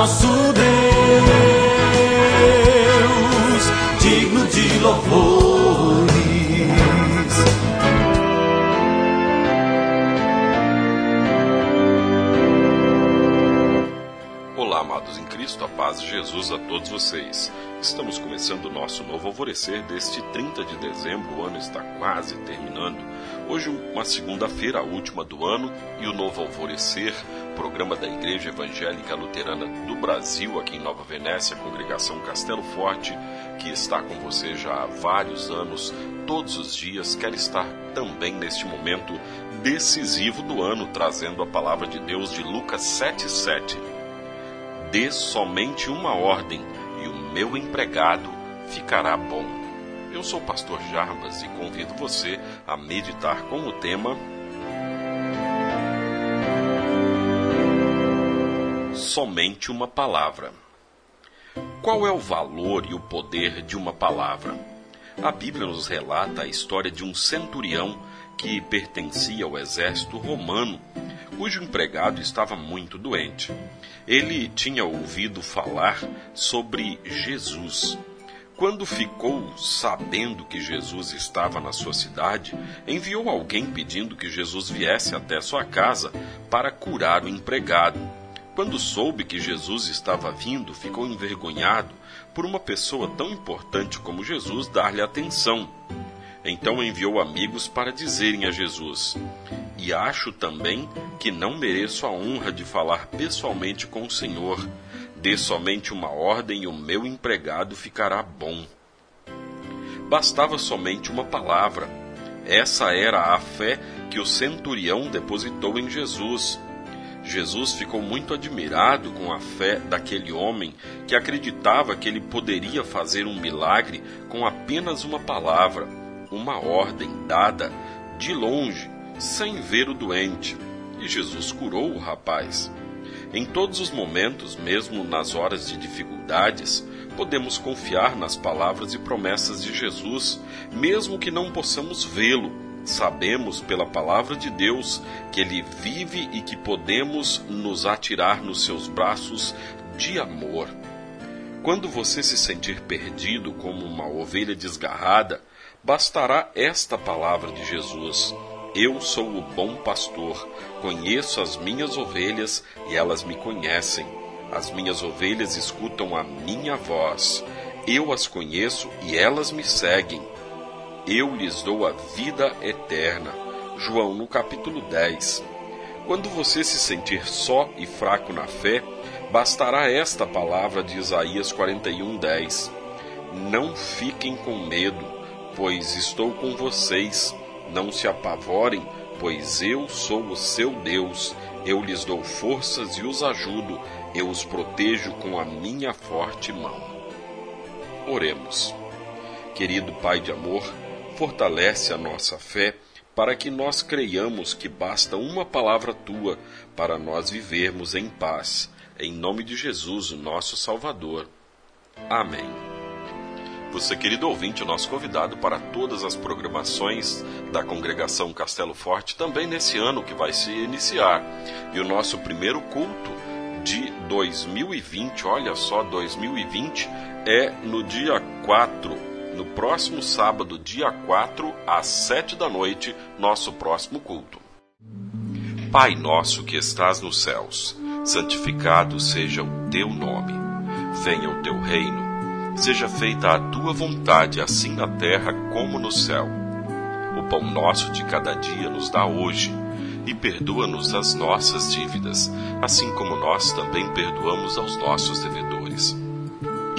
nosso Deus, digno de louvores. Olá, amados em Cristo, a paz de Jesus a todos vocês. Estamos começando o nosso novo alvorecer deste 30 de dezembro, o ano está quase terminando. Hoje, uma segunda-feira, a última do ano, e o novo alvorecer, programa da Igreja Evangélica Luterana do Brasil, aqui em Nova Venécia, congregação Castelo Forte, que está com você já há vários anos, todos os dias, quer estar também neste momento decisivo do ano, trazendo a palavra de Deus de Lucas 7,7. Dê somente uma ordem, e o meu empregado ficará bom. Eu sou o pastor Jarbas e convido você a meditar com o tema Somente uma palavra. Qual é o valor e o poder de uma palavra? A Bíblia nos relata a história de um centurião que pertencia ao exército romano, cujo empregado estava muito doente. Ele tinha ouvido falar sobre Jesus quando ficou sabendo que Jesus estava na sua cidade, enviou alguém pedindo que Jesus viesse até sua casa para curar o empregado. Quando soube que Jesus estava vindo, ficou envergonhado por uma pessoa tão importante como Jesus dar-lhe atenção. Então enviou amigos para dizerem a Jesus: E acho também que não mereço a honra de falar pessoalmente com o Senhor Dê somente uma ordem e o meu empregado ficará bom. Bastava somente uma palavra. Essa era a fé que o centurião depositou em Jesus. Jesus ficou muito admirado com a fé daquele homem que acreditava que ele poderia fazer um milagre com apenas uma palavra, uma ordem dada de longe, sem ver o doente. E Jesus curou o rapaz. Em todos os momentos, mesmo nas horas de dificuldades, podemos confiar nas palavras e promessas de Jesus, mesmo que não possamos vê-lo. Sabemos pela palavra de Deus que ele vive e que podemos nos atirar nos seus braços de amor. Quando você se sentir perdido como uma ovelha desgarrada, bastará esta palavra de Jesus. Eu sou o bom pastor, conheço as minhas ovelhas e elas me conhecem. As minhas ovelhas escutam a minha voz. Eu as conheço e elas me seguem. Eu lhes dou a vida eterna. João no capítulo 10. Quando você se sentir só e fraco na fé, bastará esta palavra de Isaías 41:10. Não fiquem com medo, pois estou com vocês não se apavorem, pois eu sou o seu Deus. Eu lhes dou forças e os ajudo, eu os protejo com a minha forte mão. Oremos. Querido Pai de amor, fortalece a nossa fé para que nós creiamos que basta uma palavra tua para nós vivermos em paz. Em nome de Jesus, o nosso Salvador. Amém. Você, querido ouvinte, o nosso convidado para todas as programações da Congregação Castelo Forte, também nesse ano que vai se iniciar. E o nosso primeiro culto de 2020, olha só, 2020 é no dia 4, no próximo sábado, dia 4, às 7 da noite, nosso próximo culto. Pai nosso que estás nos céus, santificado seja o teu nome. Venha o teu reino Seja feita a tua vontade, assim na terra como no céu. O pão nosso de cada dia nos dá hoje, e perdoa-nos as nossas dívidas, assim como nós também perdoamos aos nossos devedores.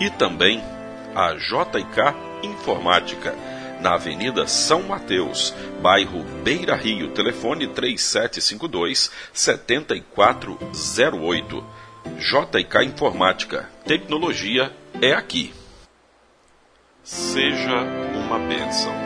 E também a JK Informática, na Avenida São Mateus, bairro Beira Rio, telefone 3752 7408 JK Informática. Tecnologia é aqui. Seja uma bênção.